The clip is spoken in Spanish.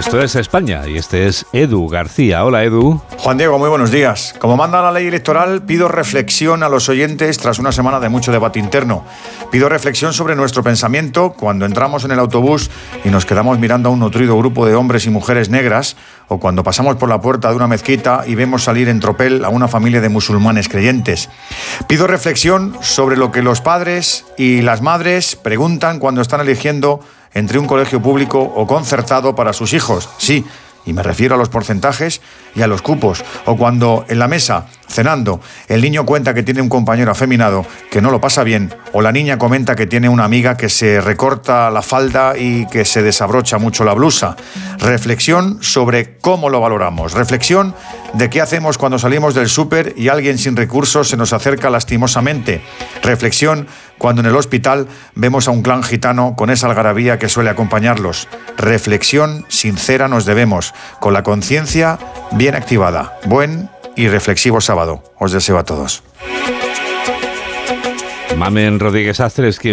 Esto es España y este es Edu García. Hola Edu. Juan Diego, muy buenos días. Como manda la ley electoral, pido reflexión a los oyentes tras una semana de mucho debate interno. Pido reflexión sobre nuestro pensamiento cuando entramos en el autobús y nos quedamos mirando a un nutrido grupo de hombres y mujeres negras o cuando pasamos por la puerta de una mezquita y vemos salir en tropel a una familia de musulmanes creyentes. Pido reflexión sobre lo que los padres y las madres preguntan cuando están eligiendo entre un colegio público o concertado para sus hijos. Sí, y me refiero a los porcentajes y a los cupos. O cuando en la mesa, cenando, el niño cuenta que tiene un compañero afeminado que no lo pasa bien, o la niña comenta que tiene una amiga que se recorta la falda y que se desabrocha mucho la blusa. Reflexión sobre cómo lo valoramos. Reflexión de qué hacemos cuando salimos del súper y alguien sin recursos se nos acerca lastimosamente. Reflexión cuando en el hospital vemos a un clan gitano con esa algarabía que suele acompañarlos. Reflexión sincera nos debemos, con la conciencia bien activada. Buen y reflexivo sábado. Os deseo a todos. Mamen Rodríguez Astres,